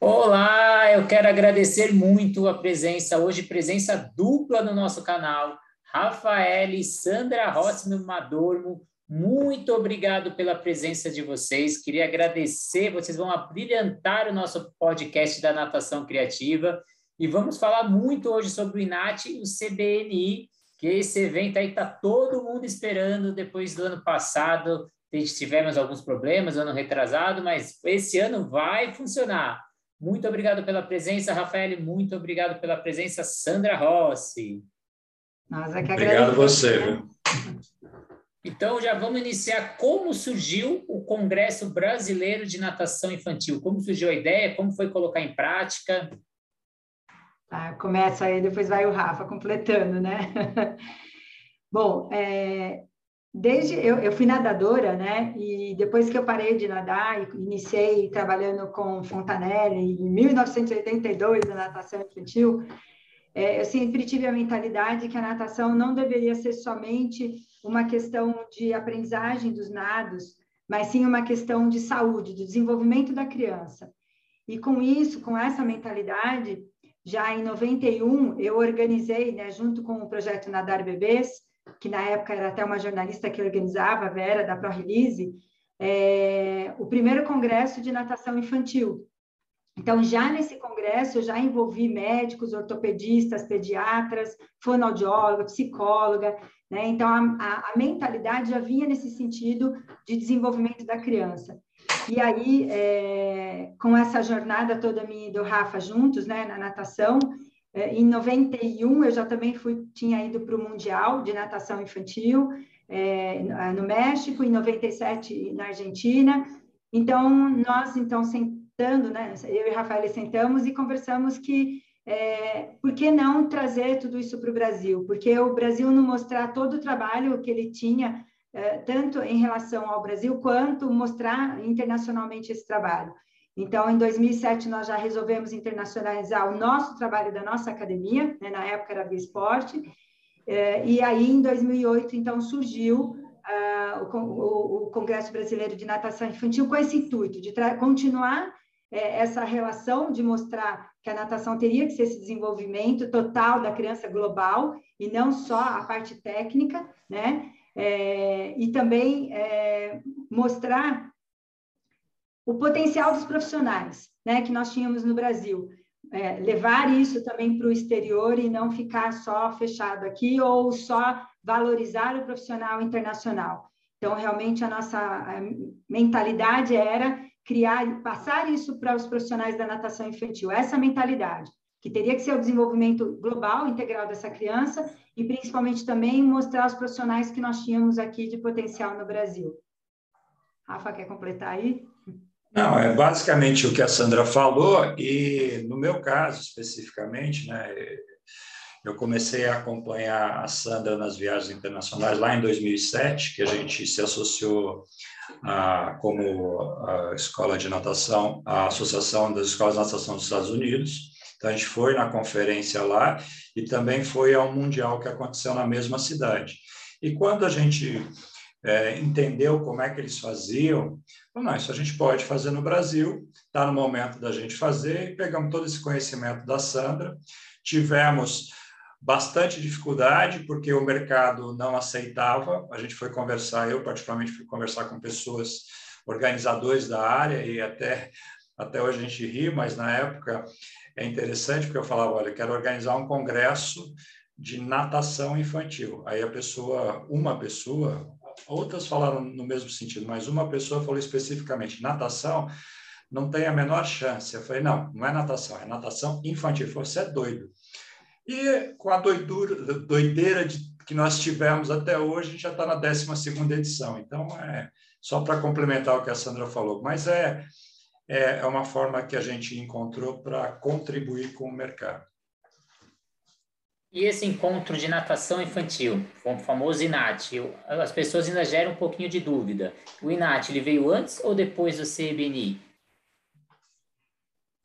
Olá, eu quero agradecer muito a presença, hoje presença dupla no nosso canal, Rafael e Sandra Rossi no Madormo. Muito obrigado pela presença de vocês. Queria agradecer, vocês vão abrilhantar o nosso podcast da natação criativa e vamos falar muito hoje sobre o INAT e o CBNI, que esse evento aí está todo mundo esperando depois do ano passado. Tivemos alguns problemas, ano retrasado, mas esse ano vai funcionar. Muito obrigado pela presença, Rafael. Muito obrigado pela presença, Sandra Rossi. Nós é que obrigado você. Né? Então, já vamos iniciar como surgiu o Congresso Brasileiro de Natação Infantil. Como surgiu a ideia? Como foi colocar em prática? Tá, começa aí, depois vai o Rafa completando, né? Bom, é, desde eu, eu fui nadadora, né? E depois que eu parei de nadar e iniciei trabalhando com Fontanelli em 1982 na natação infantil, é, eu sempre tive a mentalidade que a natação não deveria ser somente uma questão de aprendizagem dos nados, mas sim uma questão de saúde, de desenvolvimento da criança. E com isso, com essa mentalidade, já em 91 eu organizei, né, junto com o projeto Nadar Bebês, que na época era até uma jornalista que organizava, a Vera, da ProRelease, é, o primeiro congresso de natação infantil. Então, já nesse congresso, eu já envolvi médicos, ortopedistas, pediatras, fonoaudióloga, psicóloga, né? Então, a, a, a, mentalidade já vinha nesse sentido de desenvolvimento da criança. E aí, é, com essa jornada toda minha e do Rafa juntos, né, na natação, é, em 91, eu já também fui, tinha ido para o Mundial de Natação Infantil, é, no México, em 97 na Argentina. Então, nós, então, sentando, né, eu e Rafael sentamos e conversamos que é, por que não trazer tudo isso para o Brasil? Porque o Brasil não mostrar todo o trabalho que ele tinha, é, tanto em relação ao Brasil, quanto mostrar internacionalmente esse trabalho. Então, em 2007, nós já resolvemos internacionalizar o nosso trabalho da nossa academia, né? na época era Via Esporte, é, e aí, em 2008, então, surgiu uh, o, Congresso Brasileiro de Natação Infantil com esse intuito de continuar é, essa relação, de mostrar que a natação teria que ser esse desenvolvimento total da criança global, e não só a parte técnica, né? É, e também é, mostrar o potencial dos profissionais, né, que nós tínhamos no Brasil. É, levar isso também para o exterior e não ficar só fechado aqui ou só valorizar o profissional internacional. Então, realmente, a nossa mentalidade era criar, passar isso para os profissionais da natação infantil, essa mentalidade, que teria que ser o desenvolvimento global, integral dessa criança, e principalmente também mostrar os profissionais que nós tínhamos aqui de potencial no Brasil. Rafa, quer completar aí? Não, é basicamente o que a Sandra falou, e no meu caso especificamente, né, eu comecei a acompanhar a Sandra nas viagens internacionais lá em 2007, que a gente se associou a, como a escola de natação, a Associação das Escolas de Natação dos Estados Unidos. Então, a gente foi na conferência lá e também foi ao Mundial que aconteceu na mesma cidade. E quando a gente é, entendeu como é que eles faziam, não, isso a gente pode fazer no Brasil, está no momento da gente fazer, e pegamos todo esse conhecimento da Sandra, tivemos bastante dificuldade, porque o mercado não aceitava, a gente foi conversar, eu particularmente fui conversar com pessoas, organizadores da área, e até, até hoje a gente ri, mas na época é interessante, porque eu falava, olha, quero organizar um congresso de natação infantil. Aí a pessoa, uma pessoa, outras falaram no mesmo sentido, mas uma pessoa falou especificamente: natação não tem a menor chance. Eu falei: não, não é natação, é natação infantil. Você é doido. E com a doidura, doideira de, que nós tivemos até hoje, já está na 12 edição. Então, é só para complementar o que a Sandra falou, mas é, é, é uma forma que a gente encontrou para contribuir com o mercado. E esse encontro de natação infantil, o famoso INAT, as pessoas ainda geram um pouquinho de dúvida. O INAT, ele veio antes ou depois do CBNI?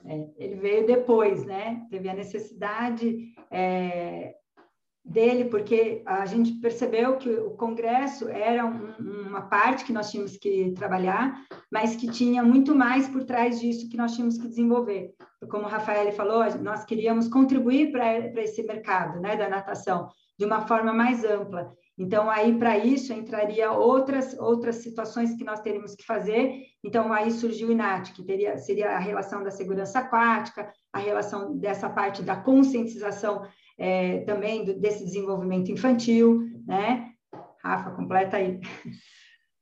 É, ele veio depois, né? Teve a necessidade, é, dele, porque a gente percebeu que o Congresso era um, uma parte que nós tínhamos que trabalhar, mas que tinha muito mais por trás disso que nós tínhamos que desenvolver. Como o Rafael falou, nós queríamos contribuir para esse mercado né, da natação de uma forma mais ampla. Então, aí, para isso, entraria outras, outras situações que nós teríamos que fazer. Então, aí surgiu o INAT, que teria, seria a relação da segurança aquática, a relação dessa parte da conscientização é, também do, desse desenvolvimento infantil, né? Rafa, completa aí.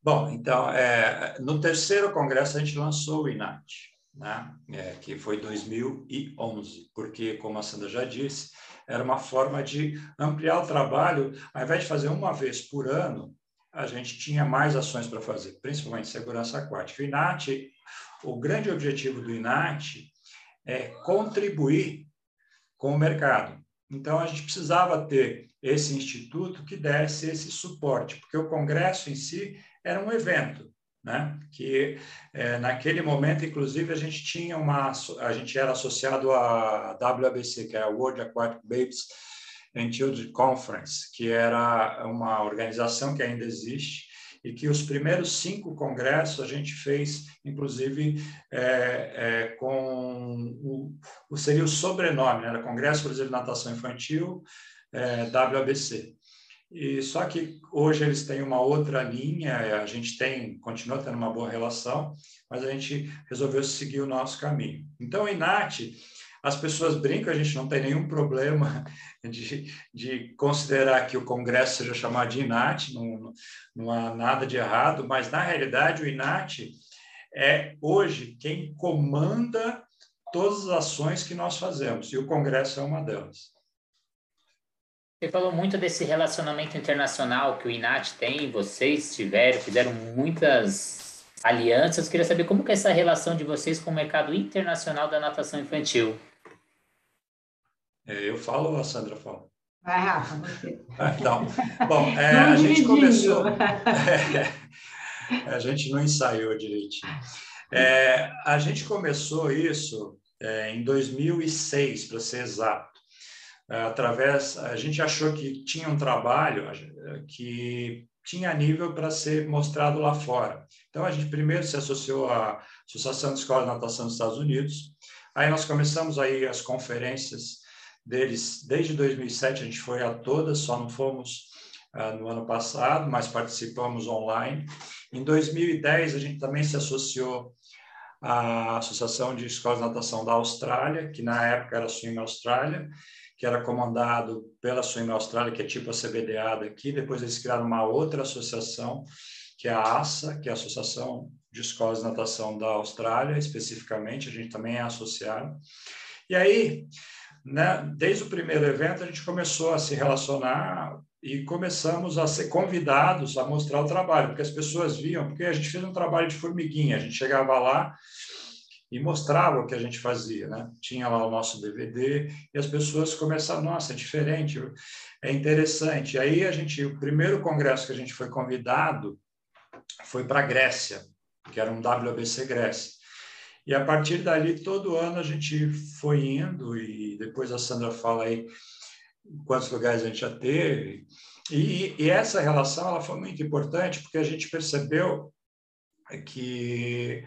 Bom, então, é, no terceiro congresso a gente lançou o INAT, né? É, que foi 2011, porque, como a Sandra já disse, era uma forma de ampliar o trabalho, ao invés de fazer uma vez por ano, a gente tinha mais ações para fazer, principalmente segurança aquática. O INAT, o grande objetivo do INAT é contribuir com o mercado. Então, a gente precisava ter esse instituto que desse esse suporte, porque o congresso em si era um evento, né? Que é, naquele momento, inclusive, a gente tinha uma, a gente era associado à WABC, que é a World Aquatic Babies and Children Conference, que era uma organização que ainda existe e que os primeiros cinco congressos a gente fez, inclusive, é, é, com o, o, seria o sobrenome, né? era Congresso Brasileiro de Natação Infantil, é, WABC. E só que hoje eles têm uma outra linha, a gente tem, continua tendo uma boa relação, mas a gente resolveu seguir o nosso caminho. Então, o INAT, as pessoas brincam, a gente não tem nenhum problema de, de considerar que o Congresso seja chamado de INAT, não, não há nada de errado, mas na realidade o INAT é hoje quem comanda todas as ações que nós fazemos, e o Congresso é uma delas. Você falou muito desse relacionamento internacional que o INAT tem, vocês tiveram, fizeram muitas alianças. Eu queria saber como que é essa relação de vocês com o mercado internacional da natação infantil. É, eu falo ou a Sandra fala? Vai, Rafa, você. Então, bom, é, a gente começou... É, a gente não ensaiou direitinho. É, a gente começou isso é, em 2006, para ser exato através a gente achou que tinha um trabalho que tinha nível para ser mostrado lá fora. Então a gente primeiro se associou à Associação de Escola de Natação dos Estados Unidos. Aí nós começamos aí as conferências deles desde 2007 a gente foi a todas, só não fomos uh, no ano passado, mas participamos online. Em 2010 a gente também se associou à Associação de Escolas de Natação da Austrália, que na época era Swim Austrália, que era comandado pela Swim Austrália, que é tipo a CBDA daqui. Depois eles criaram uma outra associação, que é a ASA, que é a Associação de Escolas de Natação da Austrália, especificamente, a gente também é associado. E aí, né, desde o primeiro evento, a gente começou a se relacionar e começamos a ser convidados a mostrar o trabalho, porque as pessoas viam, porque a gente fez um trabalho de formiguinha, a gente chegava lá e mostrava o que a gente fazia, né? Tinha lá o nosso DVD e as pessoas começaram, nossa, é diferente, é interessante. Aí a gente, o primeiro congresso que a gente foi convidado foi para a Grécia, que era um WBC Grécia. E a partir dali, todo ano a gente foi indo, e depois a Sandra fala aí quantos lugares a gente já teve. E, e essa relação ela foi muito importante, porque a gente percebeu que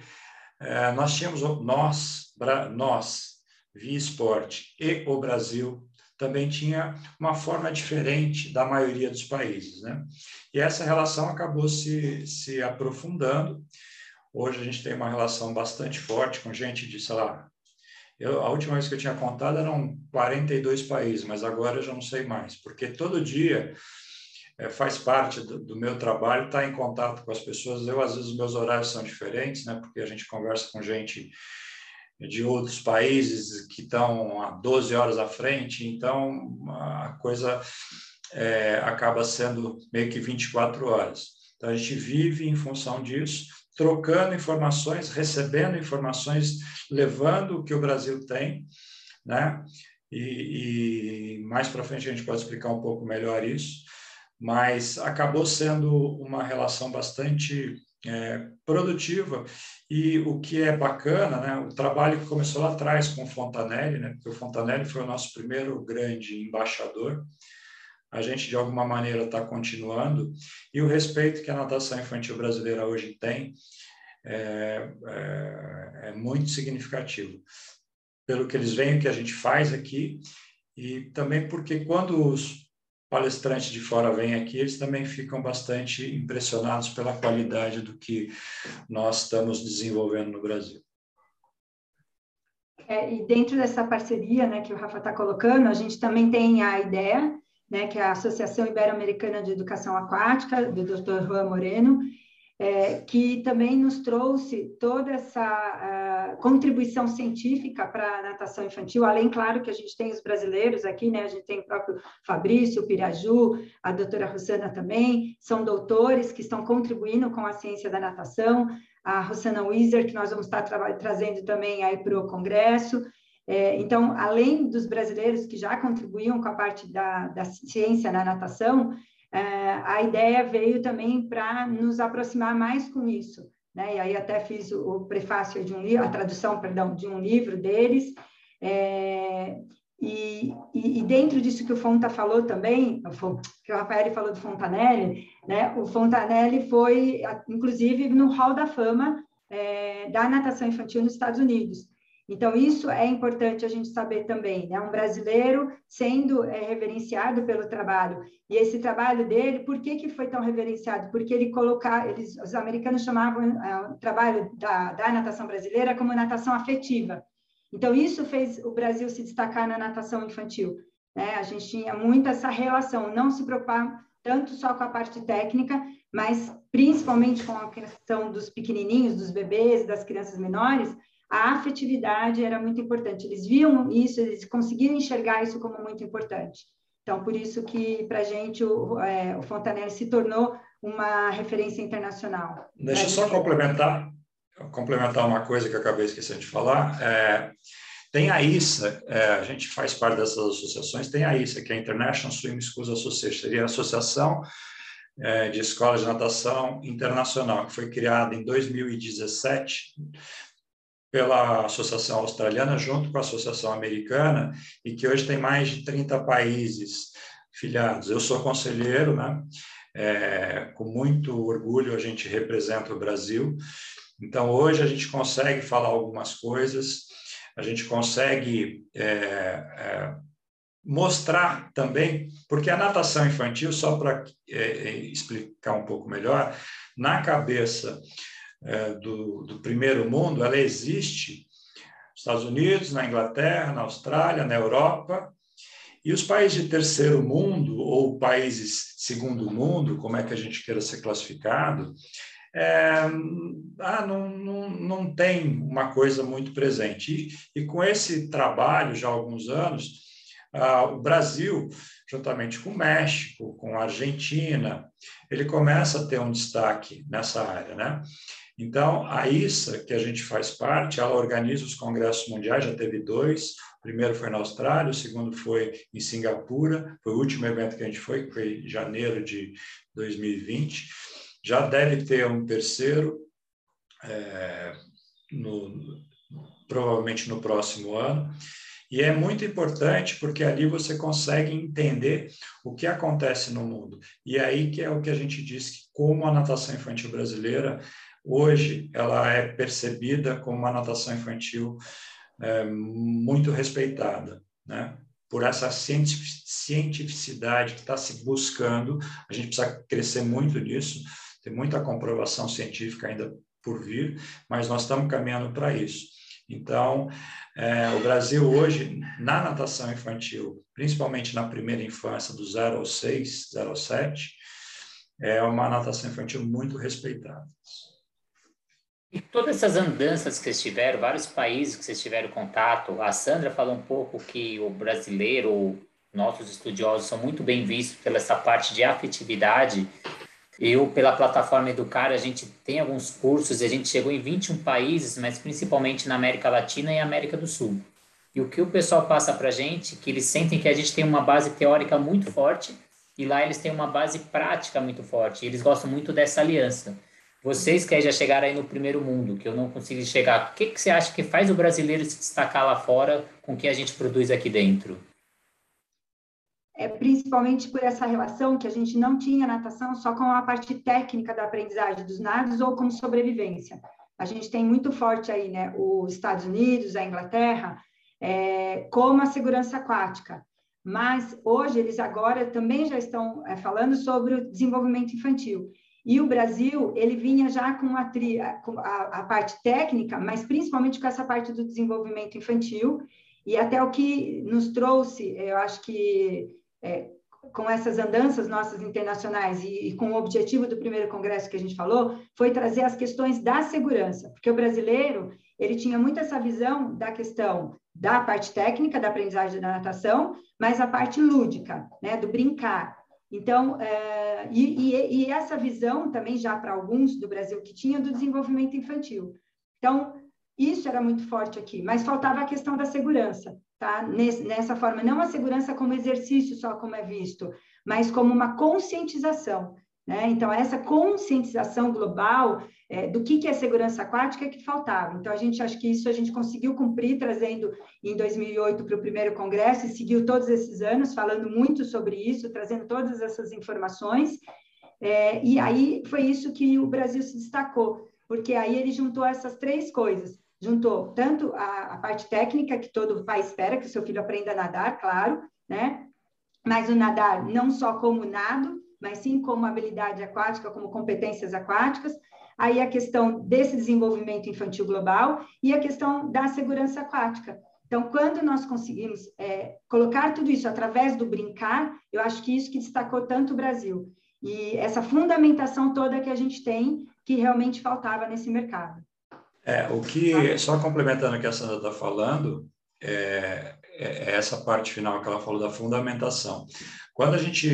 é, nós tínhamos, nós, nós, Via Esporte e o Brasil, também tinha uma forma diferente da maioria dos países. Né? E essa relação acabou se, se aprofundando. Hoje a gente tem uma relação bastante forte com gente de, sei lá, eu, a última vez que eu tinha contado eram 42 países, mas agora eu já não sei mais, porque todo dia é, faz parte do, do, meu trabalho estar em contato com as pessoas. Eu, às vezes, meus horários são diferentes, né? porque a gente conversa com gente de outros países que estão a 12 horas à frente, então a coisa é, acaba sendo meio que 24 horas. Então, a gente vive em função disso, trocando informações, recebendo informações, levando o que o Brasil tem, né? E, e mais para frente a gente pode explicar um pouco melhor isso mas acabou sendo uma relação bastante é, produtiva. E o que é bacana, né, o trabalho que começou lá atrás com o Fontanelli, né, porque o Fontanelli foi o nosso primeiro grande embaixador a gente de alguma maneira está continuando, e o respeito que a natação infantil brasileira hoje tem é, é, é muito significativo. Pelo que eles veem que a gente faz aqui, e também porque quando os palestrantes de fora vêm aqui, eles também ficam bastante impressionados pela qualidade do que nós estamos desenvolvendo no Brasil. É, e dentro dessa parceria né, que o Rafa está colocando, a gente também tem a ideia, né, que é a Associação Ibero-Americana de Educação Aquática, do Dr. Juan Moreno, é, que também nos trouxe toda essa uh, contribuição científica para a natação infantil, além, claro, que a gente tem os brasileiros aqui, né? A gente tem o próprio Fabrício, o Piraju, a doutora Rosana também, são doutores que estão contribuindo com a ciência da natação, a Rosana Weiser, que nós vamos estar tra trazendo também aí para o Congresso. É, então, além dos brasileiros que já contribuíam com a parte da, da ciência na natação, é, a ideia veio também para nos aproximar mais com isso. Né? E aí até fiz o, o prefácio de um livro, a tradução, perdão, de um livro deles. É, e, e, e, dentro disso que o Fonta falou também, que o Rafael falou do Fontanelli, né? O Fontanelli foi, inclusive, no Hall da Fama é, da natação infantil nos Estados Unidos. Então, isso é importante a gente saber também, né? Um brasileiro sendo é, reverenciado pelo trabalho. E esse trabalho dele, por que, que foi tão reverenciado? Porque ele colocar, eles, os americanos chamavam é, o trabalho da, da natação brasileira como natação afetiva. Então, isso fez o Brasil se destacar na natação infantil. Né? A gente tinha muito essa relação, não se preocupar tanto só com a parte técnica, mas principalmente com a questão dos pequenininhos, dos bebês, das crianças menores, a afetividade era muito importante. Eles viam isso, eles conseguiram enxergar isso como muito importante. Então, por isso que, para a gente, o, é, o Fontanelli se tornou uma referência internacional. Deixa eu só complementar, complementar uma coisa que eu acabei esquecendo de falar. É, tem a ISA, é, a gente faz parte dessas associações, tem a ISA, que é a International Swim Schools Association, seria a Associação é, de Escolas de Natação Internacional, que foi criada em 2017 pela Associação Australiana junto com a Associação Americana e que hoje tem mais de 30 países filiados. Eu sou conselheiro, né? É, com muito orgulho a gente representa o Brasil. Então hoje a gente consegue falar algumas coisas, a gente consegue é, é, mostrar também, porque a natação infantil, só para é, é, explicar um pouco melhor, na cabeça do, do primeiro mundo, ela existe nos Estados Unidos, na Inglaterra, na Austrália, na Europa, e os países de terceiro mundo, ou países segundo mundo, como é que a gente queira ser classificado, é, ah, não, não, não tem uma coisa muito presente. E, e com esse trabalho, já há alguns anos, ah, o Brasil, juntamente com o México, com a Argentina, ele começa a ter um destaque nessa área, né? Então, a ISA, que a gente faz parte, ela organiza os congressos mundiais, já teve dois. O primeiro foi na Austrália, o segundo foi em Singapura, foi o último evento que a gente foi, que foi em janeiro de 2020. Já deve ter um terceiro, é, no, provavelmente no próximo ano. E é muito importante porque ali você consegue entender o que acontece no mundo. E é aí que é o que a gente diz que como a natação infantil brasileira hoje ela é percebida como uma natação infantil é, muito respeitada, né? Por essa cientificidade que está se buscando, a gente precisa crescer muito nisso, tem muita comprovação científica ainda por vir, mas nós estamos caminhando para isso. Então, é, o Brasil hoje, na natação infantil, principalmente na primeira infância, do 0 ao 6, 0 ao 7, é uma natação infantil muito respeitada. E todas essas andanças que vocês tiveram, vários países que vocês tiveram contato, a Sandra falou um pouco que o brasileiro, nossos estudiosos, são muito bem vistos pela essa parte de afetividade. Eu, pela plataforma Educar, a gente tem alguns cursos e a gente chegou em 21 países, mas principalmente na América Latina e América do Sul. E o que o pessoal passa para a gente, que eles sentem que a gente tem uma base teórica muito forte e lá eles têm uma base prática muito forte. Eles gostam muito dessa aliança. Vocês que já chegaram aí no primeiro mundo, que eu não consegui chegar, o que, que você acha que faz o brasileiro se destacar lá fora com o que a gente produz aqui dentro? é principalmente por essa relação que a gente não tinha natação só com a parte técnica da aprendizagem dos nados ou como sobrevivência. A gente tem muito forte aí, né, os Estados Unidos, a Inglaterra, é, como a segurança aquática. Mas hoje eles agora também já estão é, falando sobre o desenvolvimento infantil. E o Brasil, ele vinha já com a, tri, com a, a parte técnica, mas principalmente com essa parte do desenvolvimento infantil, e até o que nos trouxe, eu acho que é, com essas andanças nossas internacionais e, e, com o objetivo do primeiro congresso que a gente falou, foi trazer as questões da segurança, porque o brasileiro, ele tinha muito essa visão da questão da parte técnica da aprendizagem da natação, mas a parte lúdica, né, do brincar. Então, é, e, e, e, essa visão também já para alguns do Brasil que tinha do desenvolvimento infantil. Então, isso era muito forte aqui, mas faltava a questão da segurança, tá? nessa forma, não a segurança como exercício só como é visto, mas como uma conscientização. Né? Então, essa conscientização global é, do que, que é segurança aquática é que faltava. Então, a gente acha que isso a gente conseguiu cumprir, trazendo em 2008 para o primeiro congresso, e seguiu todos esses anos falando muito sobre isso, trazendo todas essas informações. É, e aí foi isso que o Brasil se destacou, porque aí ele juntou essas três coisas. Juntou tanto a, a parte técnica, que todo pai espera que o seu filho aprenda a nadar, claro, né? Mas o nadar não só como nado, mas sim como habilidade aquática, como competências aquáticas. Aí a questão desse desenvolvimento infantil global e a questão da segurança aquática. Então, quando nós conseguimos é, colocar tudo isso através do brincar, eu acho que isso que destacou tanto o Brasil. E essa fundamentação toda que a gente tem, que realmente faltava nesse mercado. É, o que, só complementando o que a Sandra está falando, é, é, essa parte final que ela falou da fundamentação. Quando a gente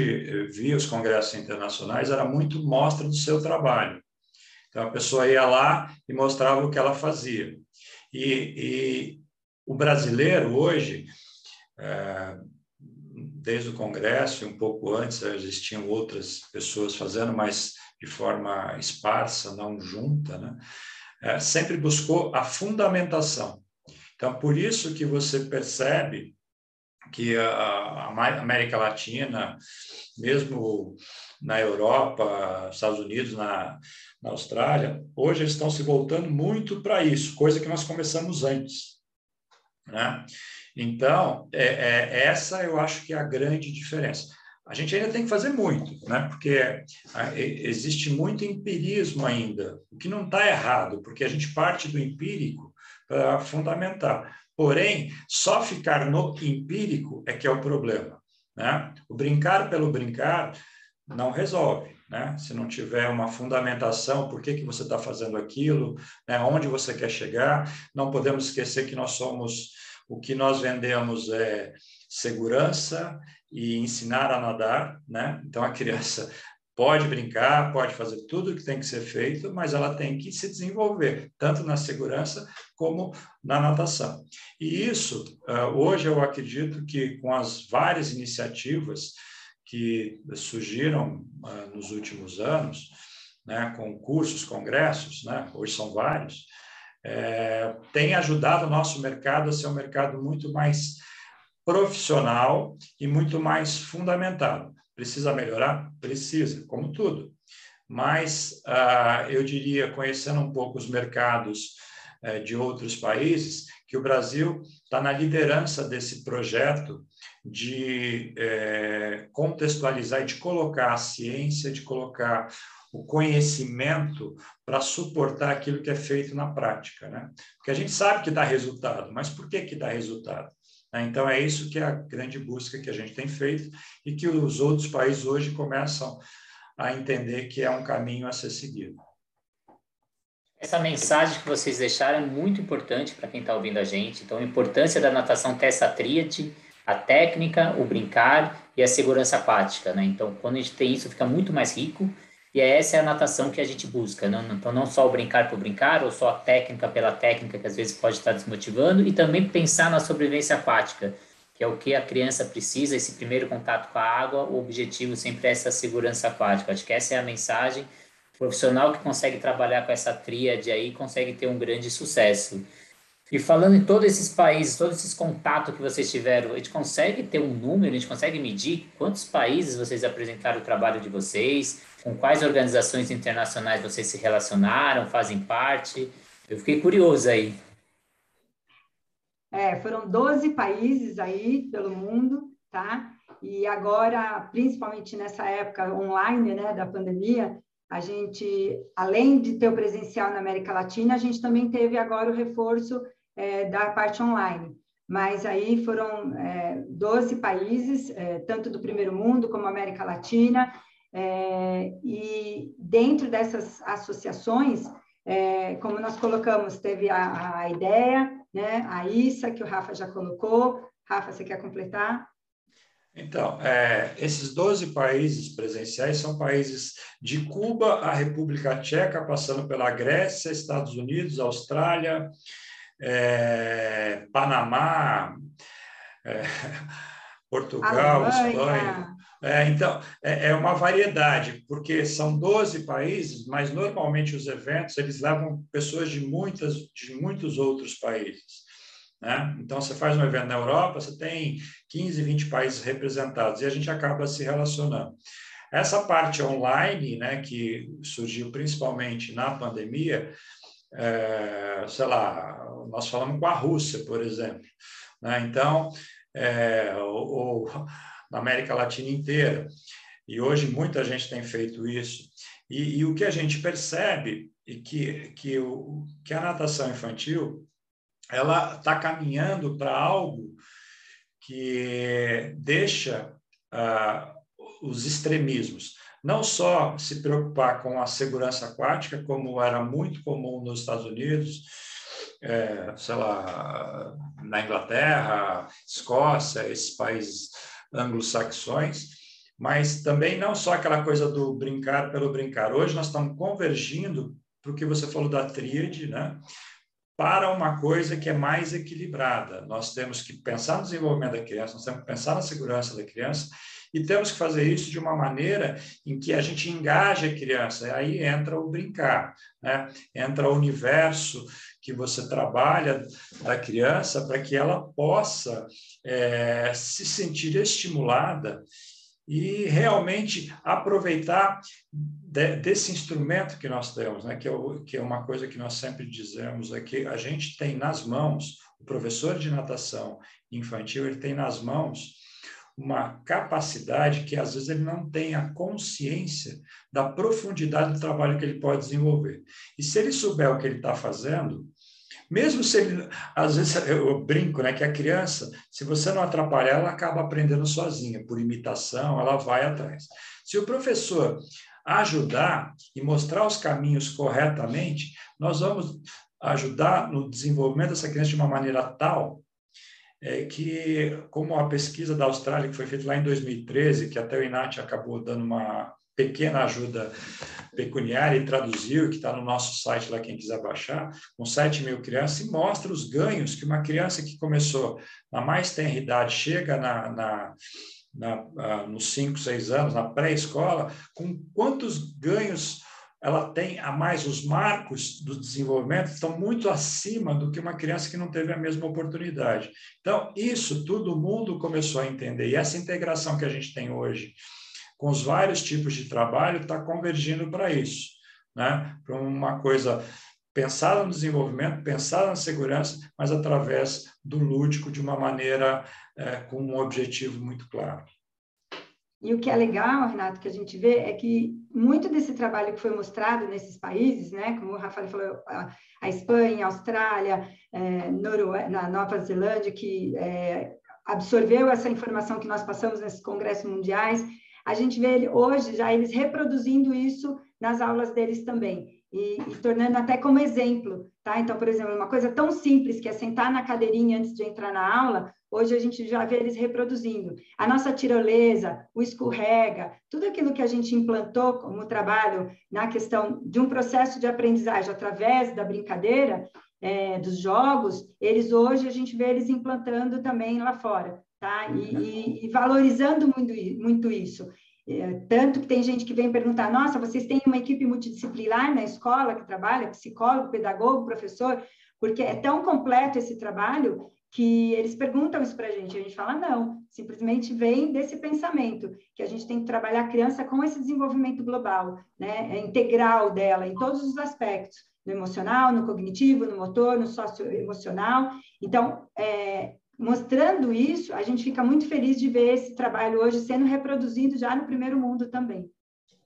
via os congressos internacionais, era muito mostra do seu trabalho. Então, a pessoa ia lá e mostrava o que ela fazia. E, e o brasileiro, hoje, é, desde o congresso, um pouco antes, existiam outras pessoas fazendo, mas de forma esparsa, não junta, né? É, sempre buscou a fundamentação. Então, por isso que você percebe que a América Latina, mesmo na Europa, Estados Unidos, na, na Austrália, hoje eles estão se voltando muito para isso, coisa que nós começamos antes. Né? Então, é, é, essa eu acho que é a grande diferença. A gente ainda tem que fazer muito, né? porque existe muito empirismo ainda, o que não está errado, porque a gente parte do empírico para fundamentar. Porém, só ficar no empírico é que é o problema. Né? O brincar pelo brincar não resolve. Né? Se não tiver uma fundamentação, por que, que você está fazendo aquilo, né? onde você quer chegar, não podemos esquecer que nós somos, o que nós vendemos é segurança e ensinar a nadar, né? Então a criança pode brincar, pode fazer tudo o que tem que ser feito, mas ela tem que se desenvolver, tanto na segurança como na natação. E isso, ah, hoje eu acredito que com as várias iniciativas que surgiram ah, nos últimos anos, né, com cursos, congressos, né, hoje são vários, é, tem ajudado o nosso mercado a ser um mercado muito mais profissional e muito mais fundamentado. Precisa melhorar? Precisa, como tudo. Mas uh, eu diria, conhecendo um pouco os mercados uh, de outros países, que o Brasil está na liderança desse projeto de uh, contextualizar e de colocar a ciência, de colocar o conhecimento para suportar aquilo que é feito na prática, né? Porque a gente sabe que dá resultado, mas por que que dá resultado? Né? Então, é isso que é a grande busca que a gente tem feito e que os outros países hoje começam a entender que é um caminho a ser seguido. Essa mensagem que vocês deixaram é muito importante para quem está ouvindo a gente. Então, a importância da natação ter essa tríade, a técnica, o brincar e a segurança aquática. Né? Então, quando a gente tem isso, fica muito mais rico e essa é a natação que a gente busca. Não? Então, não só o brincar por brincar, ou só a técnica pela técnica, que às vezes pode estar desmotivando, e também pensar na sobrevivência aquática, que é o que a criança precisa, esse primeiro contato com a água, o objetivo sempre é essa segurança aquática. Acho que essa é a mensagem. O profissional que consegue trabalhar com essa tríade aí consegue ter um grande sucesso. E falando em todos esses países, todos esses contatos que vocês tiveram, a gente consegue ter um número, a gente consegue medir quantos países vocês apresentaram o trabalho de vocês, com quais organizações internacionais vocês se relacionaram, fazem parte? Eu fiquei curioso aí. É, foram 12 países aí pelo mundo, tá? E agora, principalmente nessa época online, né, da pandemia, a gente, além de ter o presencial na América Latina, a gente também teve agora o reforço é, da parte online. Mas aí foram é, 12 países, é, tanto do primeiro mundo como América Latina, é, e dentro dessas associações, é, como nós colocamos, teve a, a ideia, né, a ISA, que o Rafa já colocou. Rafa, você quer completar? Então, é, esses 12 países presenciais são países de Cuba à República Tcheca, passando pela Grécia, Estados Unidos, Austrália, é, Panamá, é, Portugal, Alemanha. Espanha. É, então, é, é, uma variedade, porque são 12 países, mas normalmente os eventos eles levam pessoas de, muitas, de muitos outros países. Né? Então, você faz um evento na Europa, você tem 15, 20 países representados, e a gente acaba se relacionando. Essa parte online, né, que surgiu principalmente na pandemia, é, sei lá, nós falamos com a Rússia, por exemplo. Né? Então, é, na América Latina inteira. E hoje muita gente tem feito isso. E, e o que a gente percebe é que, que, o, que a natação infantil ela está caminhando para algo que deixa uh, os extremismos não só se preocupar com a segurança aquática, como era muito comum nos Estados Unidos, é, sei lá, na Inglaterra, Escócia, esses países anglo-saxões, mas também não só aquela coisa do brincar pelo brincar. Hoje nós estamos convergindo para o que você falou da tríade, né? para uma coisa que é mais equilibrada. Nós temos que pensar no desenvolvimento da criança, nós temos que pensar na segurança da criança e temos que fazer isso de uma maneira em que a gente engaje a criança. Aí entra o brincar, né? entra o universo que você trabalha da criança para que ela possa é, se sentir estimulada e realmente aproveitar de, desse instrumento que nós temos, né? que, é o, que é uma coisa que nós sempre dizemos aqui, a gente tem nas mãos, o professor de natação infantil, ele tem nas mãos uma capacidade que às vezes ele não tem a consciência da profundidade do trabalho que ele pode desenvolver. E se ele souber o que ele está fazendo, mesmo se ele, às vezes eu brinco, né, que a criança, se você não atrapalhar, ela acaba aprendendo sozinha, por imitação, ela vai atrás. Se o professor ajudar e mostrar os caminhos corretamente, nós vamos ajudar no desenvolvimento dessa criança de uma maneira tal é que, como a pesquisa da Austrália, que foi feita lá em 2013, que até o INAT acabou dando uma pequena ajuda pecuniária e traduziu, que está no nosso site lá, quem quiser baixar, com 7 mil crianças, e mostra os ganhos que uma criança que começou na mais tenra idade chega na, na, na, nos 5, 6 anos, na pré-escola, com quantos ganhos ela tem a mais os marcos do desenvolvimento estão muito acima do que uma criança que não teve a mesma oportunidade. Então, isso todo mundo começou a entender. E essa integração que a gente tem hoje com os vários tipos de trabalho está convergindo para isso, né? Para uma coisa pensada no desenvolvimento, pensada na segurança, mas através do lúdico de uma maneira é, com um objetivo muito claro. E o que é legal, Renato, que a gente vê é que muito desse trabalho que foi mostrado nesses países, né, como o Rafael falou, a, Espanha, a Austrália, é, na Nova Zelândia, que é, absorveu essa informação que nós passamos nesses congressos mundiais, a gente vê hoje já eles reproduzindo isso nas aulas deles também e, e, tornando até como exemplo, tá? Então, por exemplo, uma coisa tão simples que é sentar na cadeirinha antes de entrar na aula, hoje a gente já vê eles reproduzindo. A nossa tirolesa, o escorrega, tudo aquilo que a gente implantou como trabalho na questão de um processo de aprendizagem através da brincadeira, é, dos jogos, eles hoje a gente vê eles implantando também lá fora, tá? E, e, e valorizando muito, muito isso. É, tanto que tem gente que vem perguntar: nossa, vocês têm uma equipe multidisciplinar na escola que trabalha, psicólogo, pedagogo, professor? porque é tão completo esse trabalho que eles perguntam isso para a gente, a gente fala não, simplesmente vem desse pensamento que a gente tem que trabalhar a criança com esse desenvolvimento global, né, é integral dela em todos os aspectos, no emocional, no cognitivo, no motor, no socioemocional. Então, é, mostrando isso, a gente fica muito feliz de ver esse trabalho hoje sendo reproduzido já no primeiro mundo também.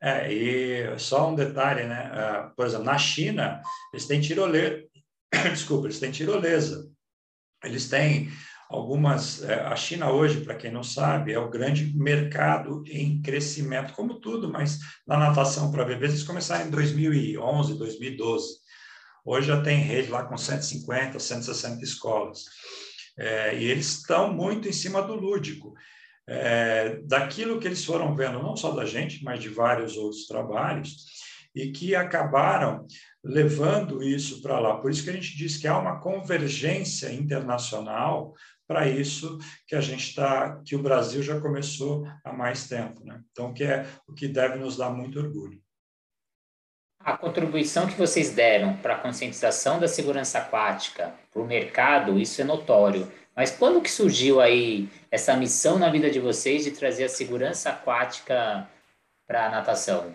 É, e só um detalhe, né? Uh, por exemplo, na China, eles têm tirolesa, desculpa, eles têm tirolesa. Eles têm algumas. É, a China hoje, para quem não sabe, é o grande mercado em crescimento, como tudo, mas na natação para bebês eles começaram em 2011, 2012. Hoje já tem rede lá com 150, 160 escolas. É, e eles estão muito em cima do lúdico. É, daquilo que eles foram vendo, não só da gente, mas de vários outros trabalhos, e que acabaram levando isso para lá. Por isso que a gente diz que há uma convergência internacional para isso que a gente está, que o Brasil já começou há mais tempo, né? Então, que é o que deve nos dar muito orgulho. A contribuição que vocês deram para a conscientização da segurança aquática para o mercado, isso é notório. Mas quando que surgiu aí essa missão na vida de vocês de trazer a segurança aquática para a natação?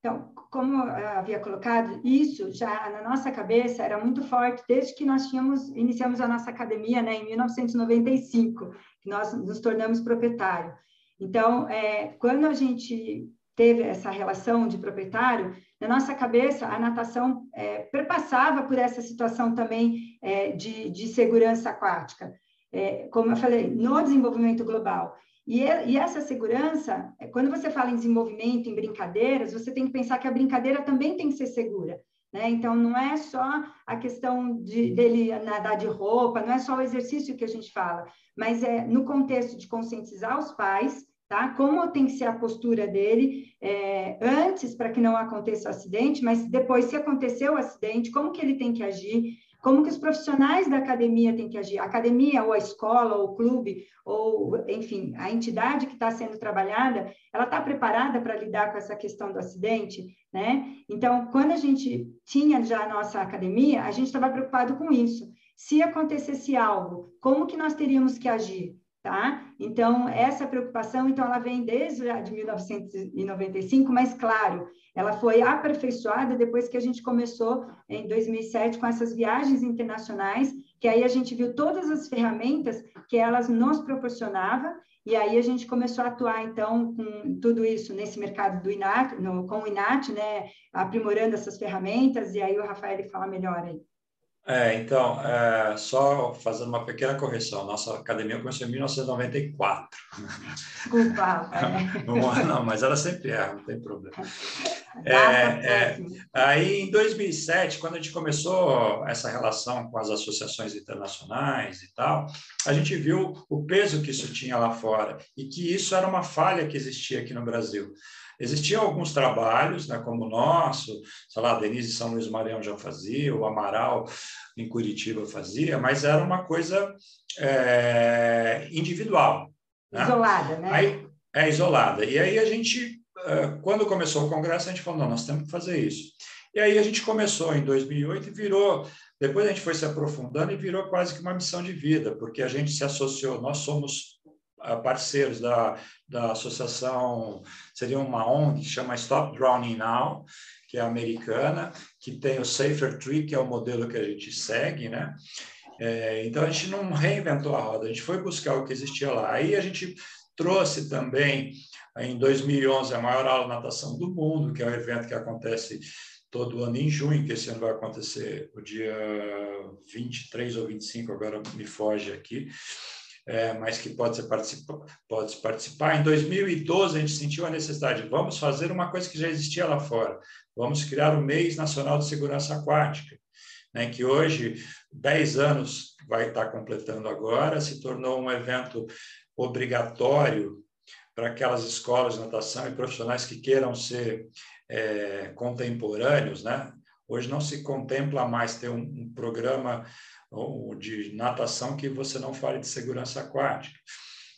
Então, como havia colocado, isso já na nossa cabeça era muito forte desde que nós tínhamos iniciamos a nossa academia, né, em 1995, que nós nos tornamos proprietário. Então, é, quando a gente teve essa relação de proprietário, na nossa cabeça a natação é, perpassava por essa situação também é, de, de segurança aquática. É, como eu falei, no desenvolvimento global. E, e, essa segurança, é, quando você fala em desenvolvimento, em brincadeiras, você tem que pensar que a brincadeira também tem que ser segura. Né? Então, não é só a questão de, dele nadar de roupa, não é só o exercício que a gente fala, mas é no contexto de conscientizar os pais, tá? Como tem que ser a postura dele é, antes para que não aconteça o acidente, mas depois, se acontecer o acidente, como que ele tem que agir, como que os profissionais da academia têm que agir? A academia, ou a escola, ou o clube, ou, enfim, a entidade que está sendo trabalhada, ela está preparada para lidar com essa questão do acidente, né? Então, quando a gente tinha já a nossa academia, a gente estava preocupado com isso. Se acontecesse algo, como que nós teríamos que agir? Tá? Então, essa preocupação, então, ela vem desde de 1995, mas, claro, ela foi aperfeiçoada depois que a gente começou, em 2007, com essas viagens internacionais, que aí a gente viu todas as ferramentas que elas nos proporcionavam, e aí a gente começou a atuar, então, com tudo isso nesse mercado do INAT, no, com o INAT, né, aprimorando essas ferramentas, e aí o Rafael fala melhor aí. É, então, é, só fazendo uma pequena correção, nossa academia começou em 1994. Desculpa. É. Não, não, mas ela sempre erra, não tem problema. É, é, aí, em 2007, quando a gente começou essa relação com as associações internacionais e tal, a gente viu o peso que isso tinha lá fora e que isso era uma falha que existia aqui no Brasil. Existiam alguns trabalhos, né, como o nosso, sei lá, a Denise São Luís Maranhão já fazia, o Amaral em Curitiba fazia, mas era uma coisa é, individual. Né? Isolada, né? Aí, é isolada. E aí a gente, é, quando começou o congresso, a gente falou, não, nós temos que fazer isso. E aí a gente começou em 2008 e virou, depois a gente foi se aprofundando e virou quase que uma missão de vida, porque a gente se associou, nós somos parceiros da, da associação, seria uma ONG que chama Stop Drowning Now, que é americana, que tem o Safer Tree, que é o modelo que a gente segue, né? É, então a gente não reinventou a roda, a gente foi buscar o que existia lá. Aí a gente trouxe também, em 2011, a maior aula de natação do mundo, que é um evento que acontece todo ano em junho, que esse ano vai acontecer o dia 23 ou 25, agora me foge aqui é, mas que pode, ser pode participar. Em 2012, a gente sentiu a necessidade, vamos fazer uma coisa que já existia lá fora, vamos criar o mês nacional de segurança aquática, né, que hoje, 10 anos, vai estar completando agora, se tornou um evento obrigatório para aquelas escolas de natação e profissionais que queiram ser é, contemporâneos, né? Hoje não se contempla mais ter um, um programa ou de natação que você não fale de segurança aquática.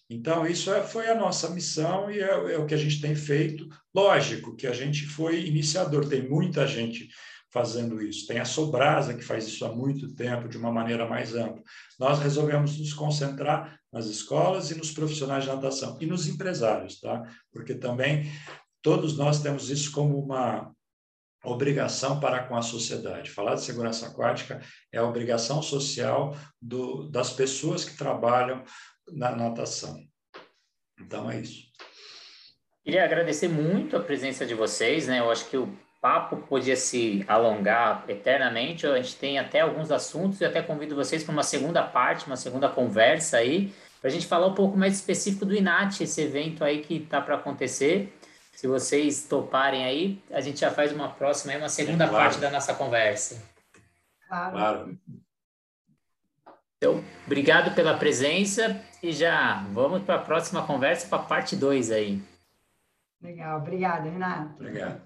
Então, isso é, foi a nossa missão e é, é, o que a gente tem feito. Lógico que a gente foi iniciador, tem muita gente fazendo isso. Tem a Sobrasa, que faz isso há muito tempo, de uma maneira mais ampla. Nós resolvemos nos concentrar nas escolas e nos profissionais de natação e nos empresários, tá? Porque também todos nós temos isso como uma obrigação para com a sociedade. Falar de segurança aquática é a obrigação social do, das pessoas que trabalham na natação. Então é isso. Queria agradecer muito a presença de vocês, né? Eu acho que o papo podia se alongar eternamente. A gente tem até alguns assuntos e até convido vocês para uma segunda parte, uma segunda conversa aí, para a gente falar um pouco mais específico do INAT, esse evento aí que está para acontecer. Se vocês toparem aí, a gente já faz uma próxima, uma segunda é, claro. parte da nossa conversa. Claro. claro. Então, obrigado pela presença e já vamos para a próxima conversa, para a parte 2 aí. Legal, obrigada, Renato. Obrigado.